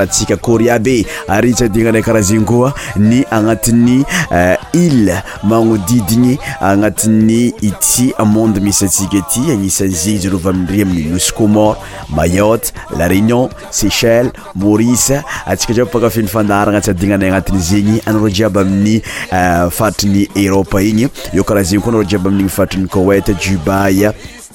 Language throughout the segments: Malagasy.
atsika koriabe ary tsy adignanay karaha zegny koa ny agnatin'ny ile eh, magnodidigny agnatiny ity monde misy tsika ty agnisan'zegny zarovy amire amin'y mouscomort mayotte la renion sechel marise atsika djibpakafiny fandahrana tsy adinanay agnatin' zegny anaro jiaby amin'ny eh, faritriny eropa igny eo karaha zegny koa anaro jiaby amin'igny faritrin'ny koet jubay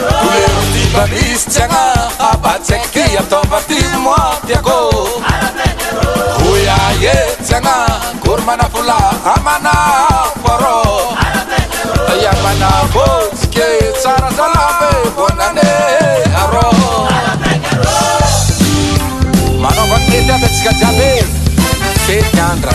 eodivamisysyagna abasanke atôpaty moatiakooyaezagna gorymanafola amanakarô iamana bôtsike tsarazala vonane arô manaovaetyatatsikajiae feyandra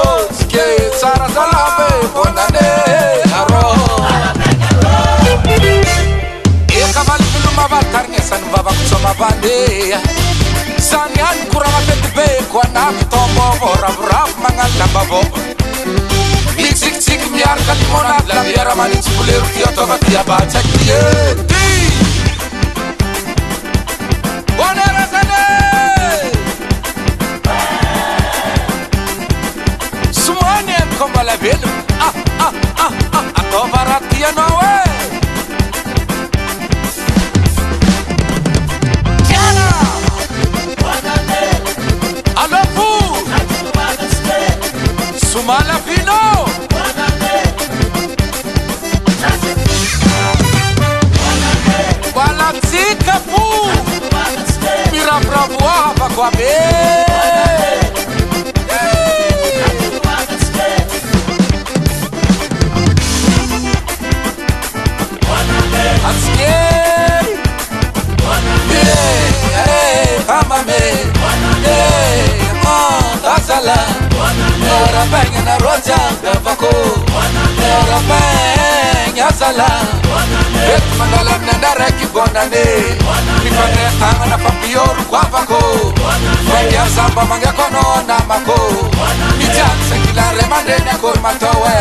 Cover and be about me in. mambo mangeko nona mako icyanse kilare mandene kur matowe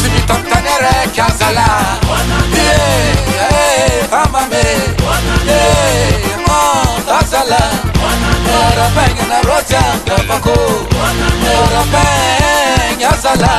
simitoptanere kyazala amame azala orapenge na rotyanga mako orapenge azala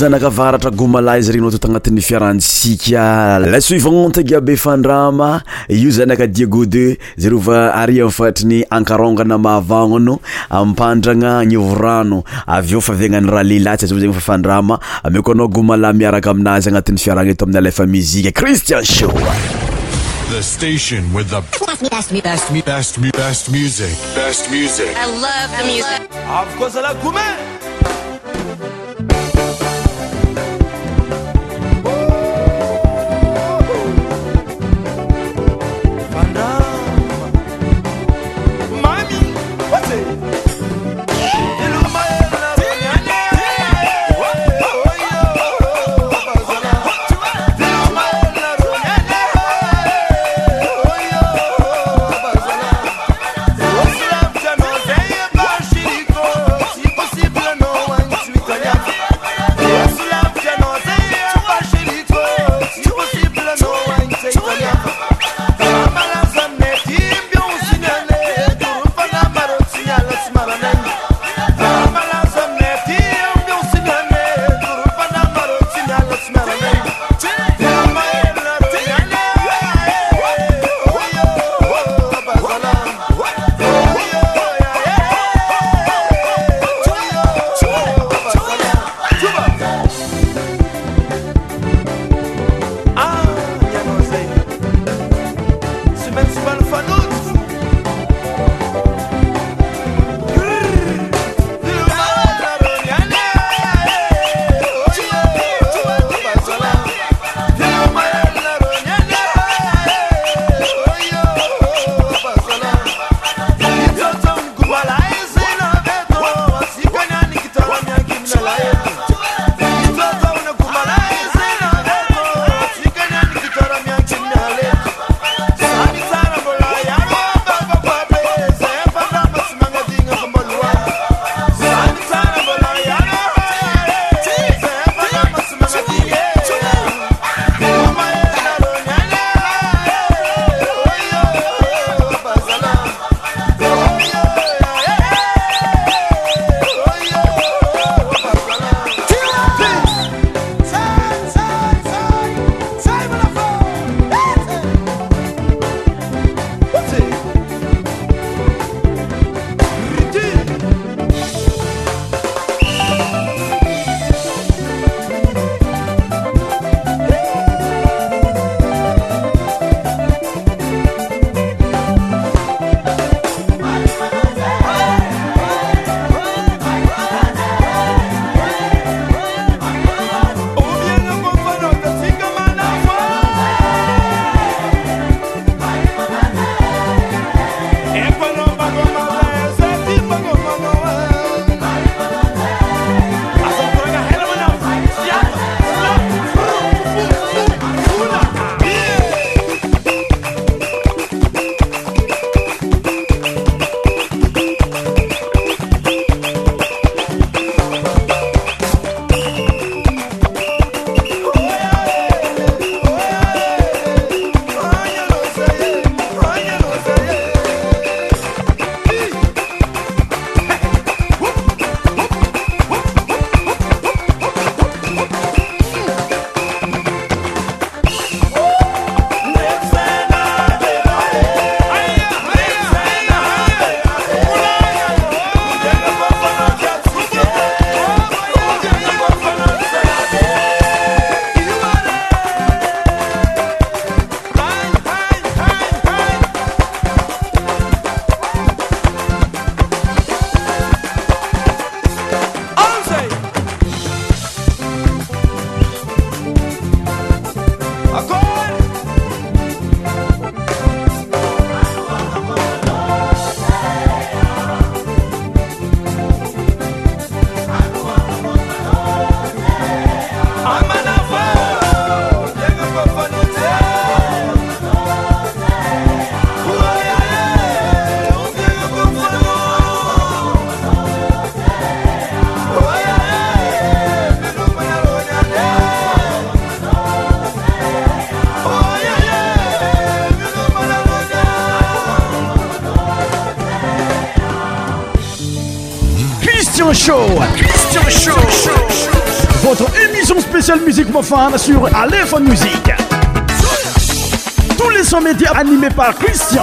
zanaka varatra goma izy regnao tt agnatin'ny fiarahnsika lasuivante gbe fandrama io zanakadiagode zar va afarny oaa aanoo apandrana aniooaveofaianan'yrahalelatsy anyfafd e koaaogma miarakaaminazy anatin'y fiarana eto ami'lafa mii cristian s Christian Show. Christian Show. Votre émission spéciale musique mofane sur Aléphone Musique. Tous les 100 médias animés par Christian.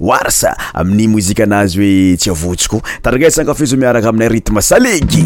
warsa amin'ny mozika anazy hoe tsy avotsiko taragasankafiza miaraka aminay ritme saleky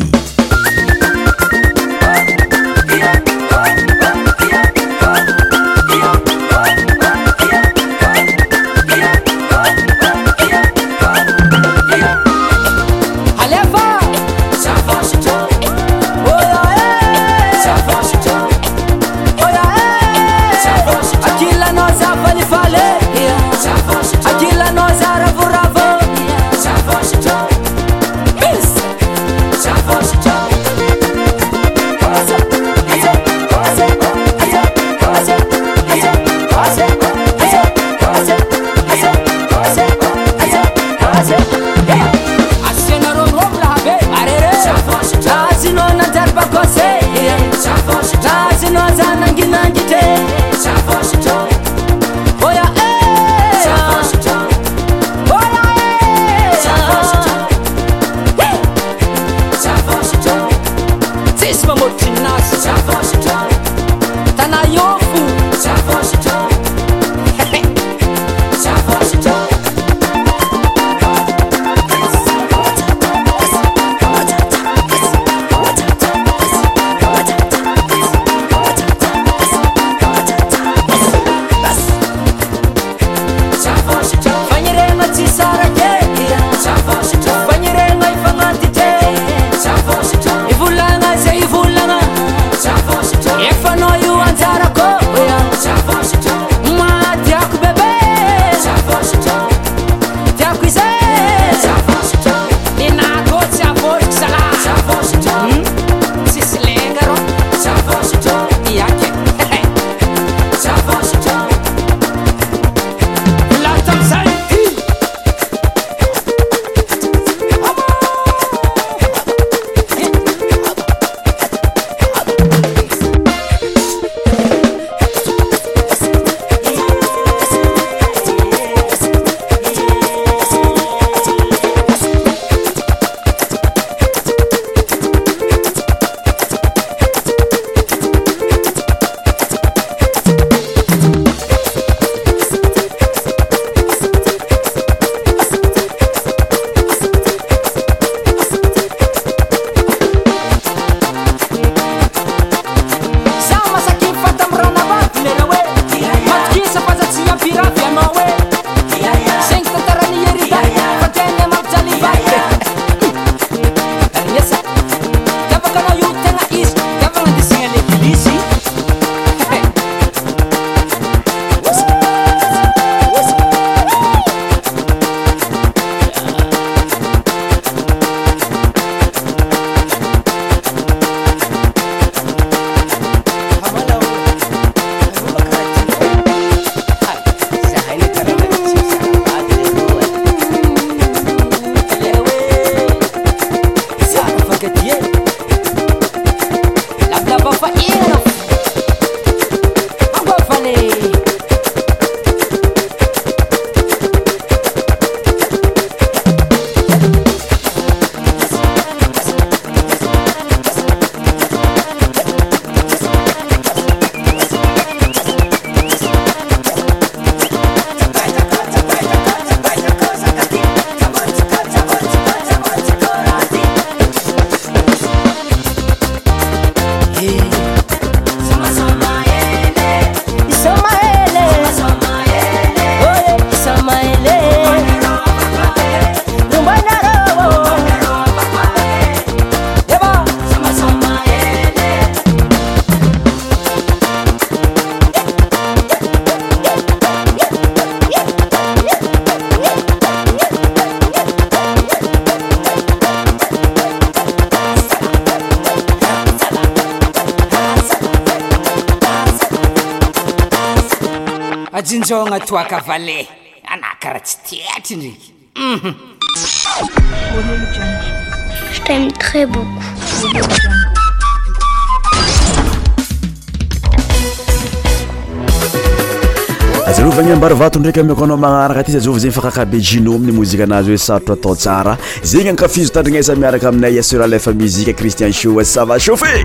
aaka aaazarovana ambary vato ndraiky amikoanao manaraka ty zazava zegny fa kakabe jinome ny mozika anazy hoe sarotro atao sara zegny ankafizo tantrinaisa miaraka aminay aseralfa muzike ckristian shoa sava chauffe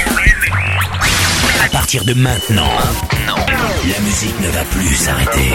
partir de maintenant, la musique ne va plus s'arrêter.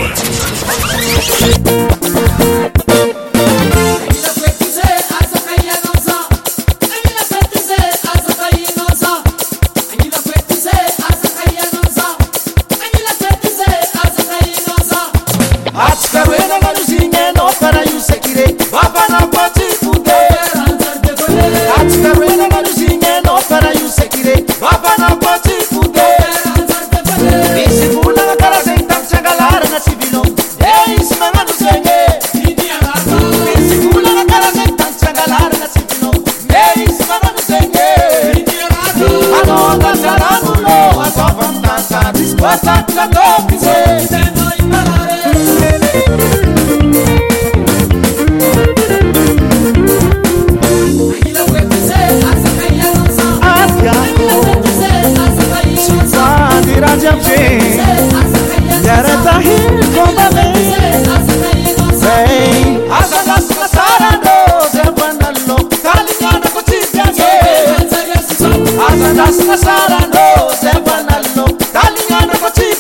What's up, Chaka?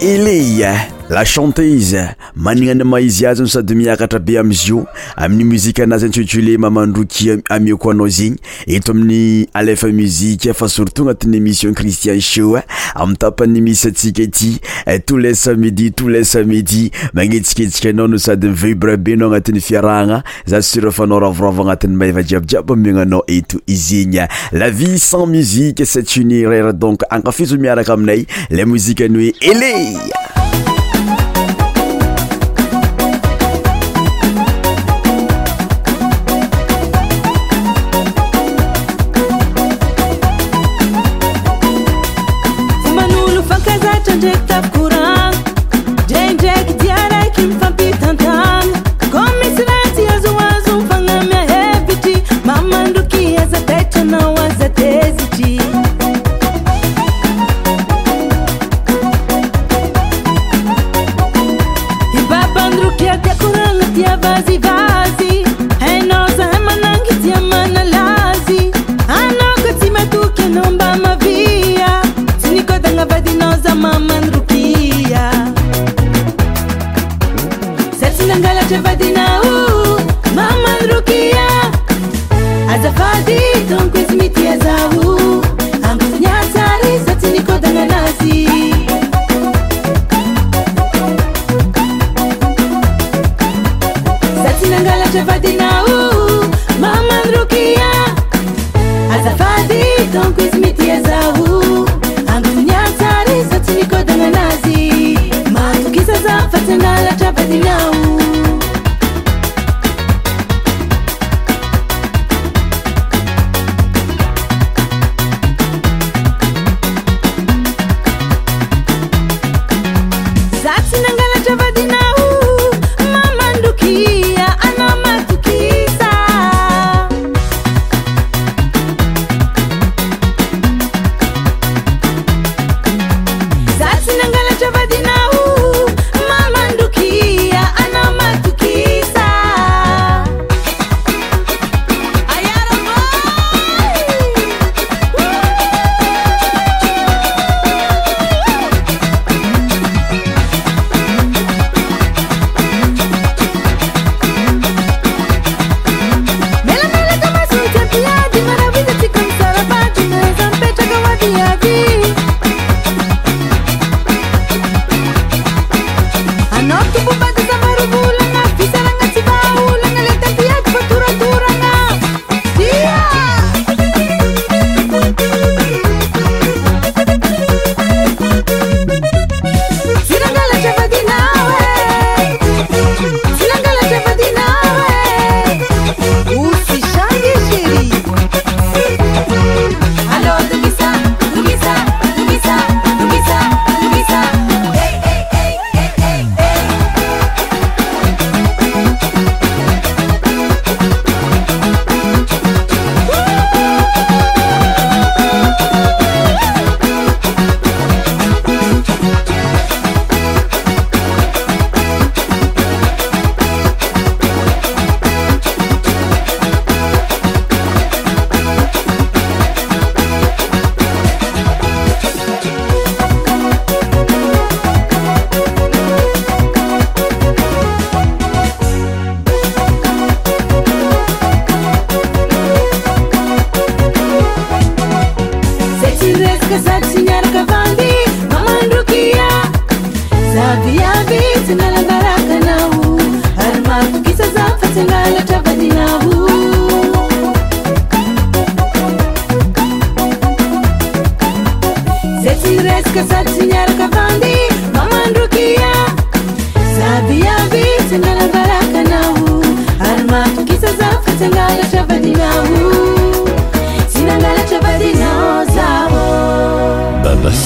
eleie la chanté ize manignany maizy azyny sady miakatra be amizy io amin'ny muzika anazy any tsyotuole mamandroky amiako anao zegny eto amin'ny alefa muzike fa surtout agnatin'ny émission cristian shoa eh, ami tapany misy atsika ity eh, tous les samidie tous les samedie magnetsiketsika anao no sady ivebrabeanao agnatin'ny fiarahagna za surefanao ravoravo agnatin'ny maivadjiabydjiaby amegnanao eto izegny la vie sans musiqe cet huniraire donc akafiso miaraka aminay le muzike any oe ele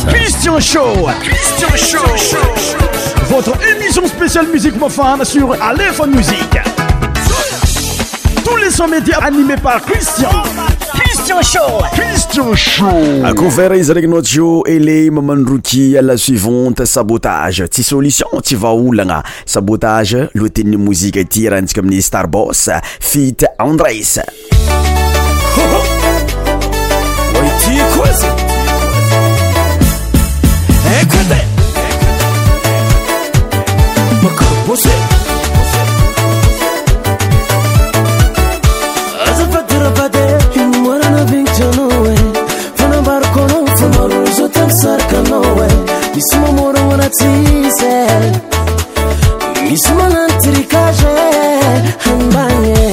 cristian show votre émission spéciale musiq mofan sur alehon musiq émission média animée par Christian. Christian Show. Christian Show. Ako vera et les les ele à la oh, suivante sabotage tsy solution tu vas sabotage lohatenin'ny sabotage l'outil de musique starboss fit andres les koa fit ekote natsinze misimo nantirikaje hambanye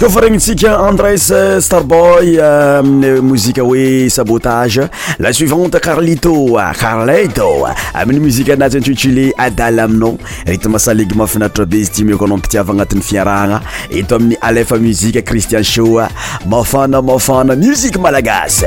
kofa regni ntsika andres euh, starboy euh, amiy mozika hoe sabotage la suivante carlito carleto amin'ny muzika anazy intutulé adaly aminao ritme saligma finatatra be zy timeko anao mpitiava agnatin'ny fiaragna eto amin'ny alef muzike cristian shoa mafana mafana musiqe malagasy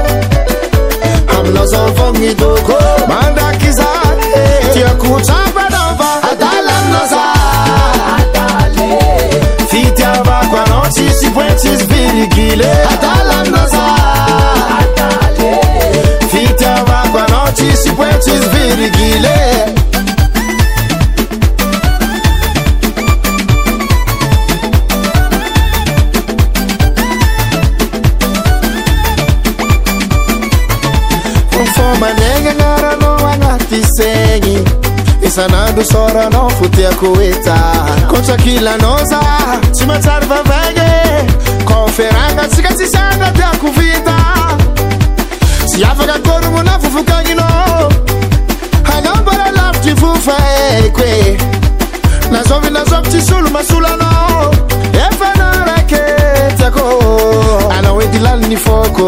Mlo zonfo ngidoko Manda kiza Tia kuchapa nova Atala mnoza Atale Fiti avakwa nochi Sipwechi svirigile Atala mnoza Atale Fiti avakwa nochi Sipwechi svirigile manegny anaranao anaty segny esan'andro soraanao fo tiako eta kontsakilanao za tsy mantsary favaigny konferagna tsika tsy sandra tiako vita sy afaka akorognona fofokagnina e. anao mbala lavitry fo faeko e nazovi nazovytsy solo masolaanao efana rake tako anao etylaniny fôko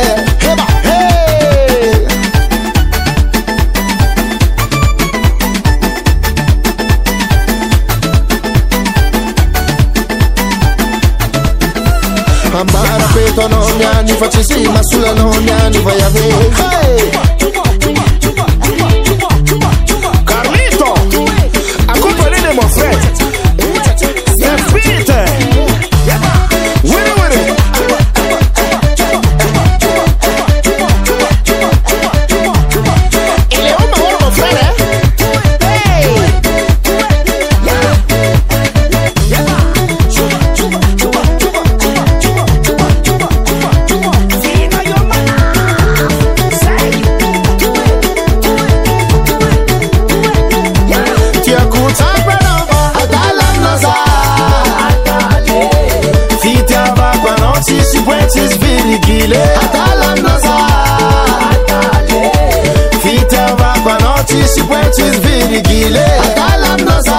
gile atalamnosa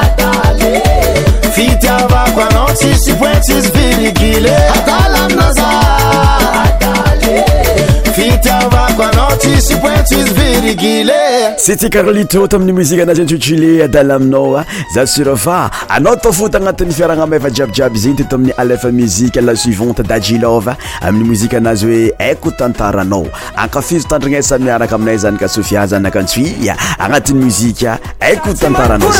atale fiti avakwa notisipwetisvirigile atale sy tikaralitoto aminy mozika anazy antsojile dalaaminaoa ah, zasura fa anao tafota agnatin'ny fiarahana mefa jiabijiaby zegny teto ah, amin'ny alef muzike lasuivante dajilova amin'ny mozika anazy hoe aiko tantaranao akafizotandrinaysamiaraka e aminay zany ka sofia zanaka antsoia ah, agnatin'y muzika aiko tantaranao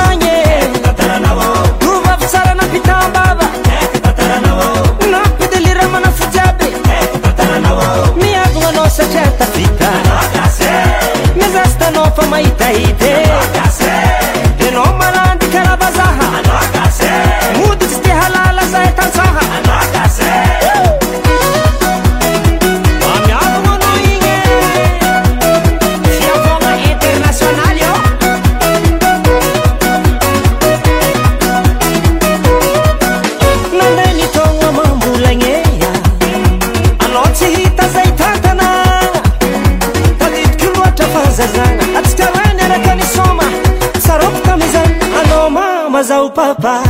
تت نملدكربزها casa o papai.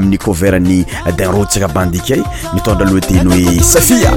amin'ny koverny dinrod tsaka bandikay mitondra aloha teny hoe safia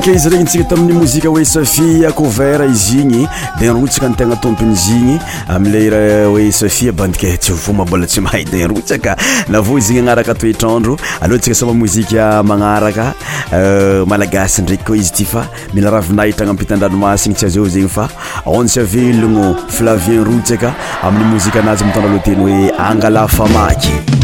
kizy ry tsika tamiy mozika oe shikoert izy igny denrotskntegnatompz igny amle oe shi aik tsymambola syahayesaaakaoetrandroalatsa smamozinka aagas ndraky o izyy famia raiahitra naampitadaomasiny tsy euh, az zegny faonselnoflavien rotska amin'ymoziazy mitnralotey oe agalafaaky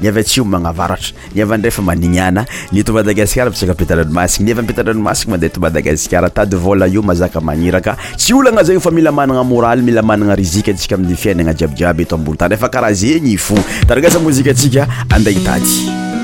ny avy tsyo magnavaratra ni avy andray fa magninana ny tomba dagasikara mpisaka ampitalranomasiky ni avy ampitadranomasika mandeha tomba dagasikara tady vola io mazaka magniraka tsy olagna zegny fa mila manana moraly mila manana ruzika atsika amin'ny fiainagna jiabijiaby eto ambony tan refa karaha zegny ifo taragasa mozika atsika andea htady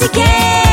to care.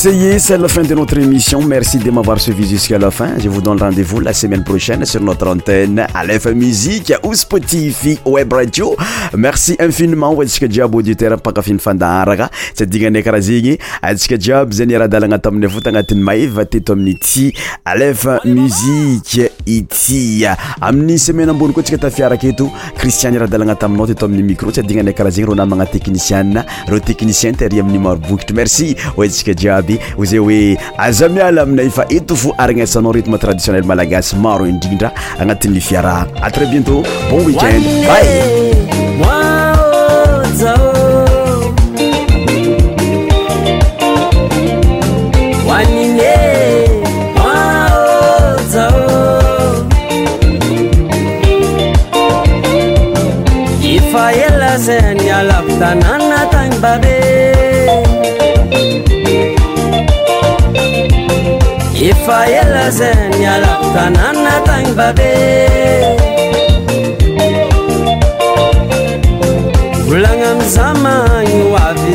sayet c'est la fin de notre émission merci de m'avoir suivi jusqu'à la fin je vous donne le rendez-vous la semaine prochaine sur notre antenne alifa musiqe ou spotifi web radio merci infinement oatsika djiab auditerr pakafinfandaaraka sa dignanakarah zigny asika djiaby zany era dalagnatamine votanatiny may vate tomity alefa musiqe itya amin'ny semaine ambony koa atsika tafiaraka eto cristiane raha dalagna taminao titao amin'ny micro tsy adinanay karaha zegny rôo namagna techniciana reo technicien tiary amin'ny maro bokitry merci o tsika jiaby ozay oe azamiala aminay fa eto fo arignesanao retme traditionnel malagasy maro indrindra agnatin'ny fiarah atrès bientôt bon weekende bay zenalavitanananatagny babe efa ela zanalavatanananatagny babe bolagna ami zamagny oavy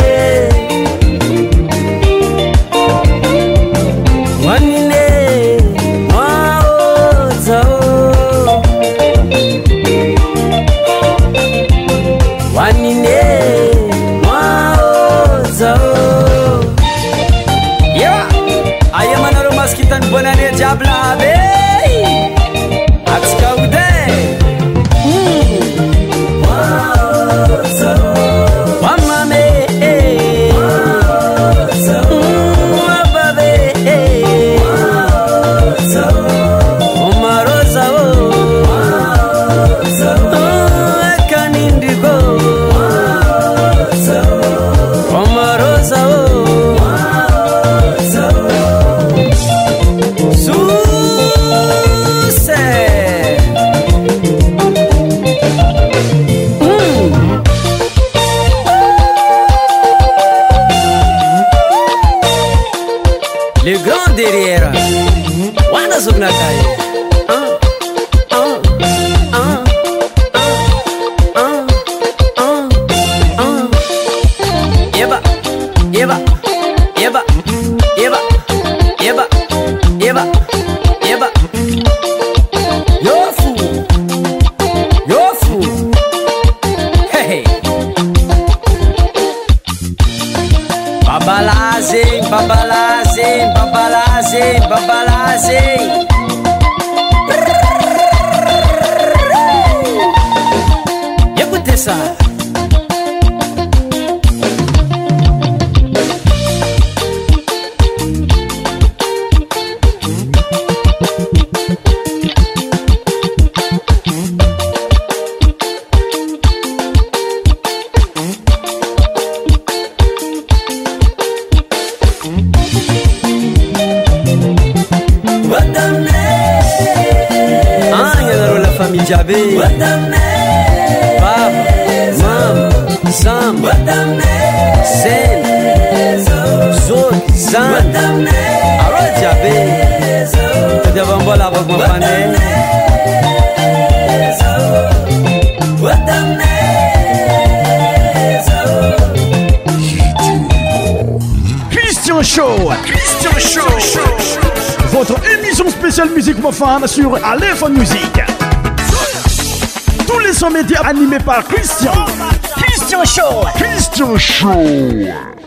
Oh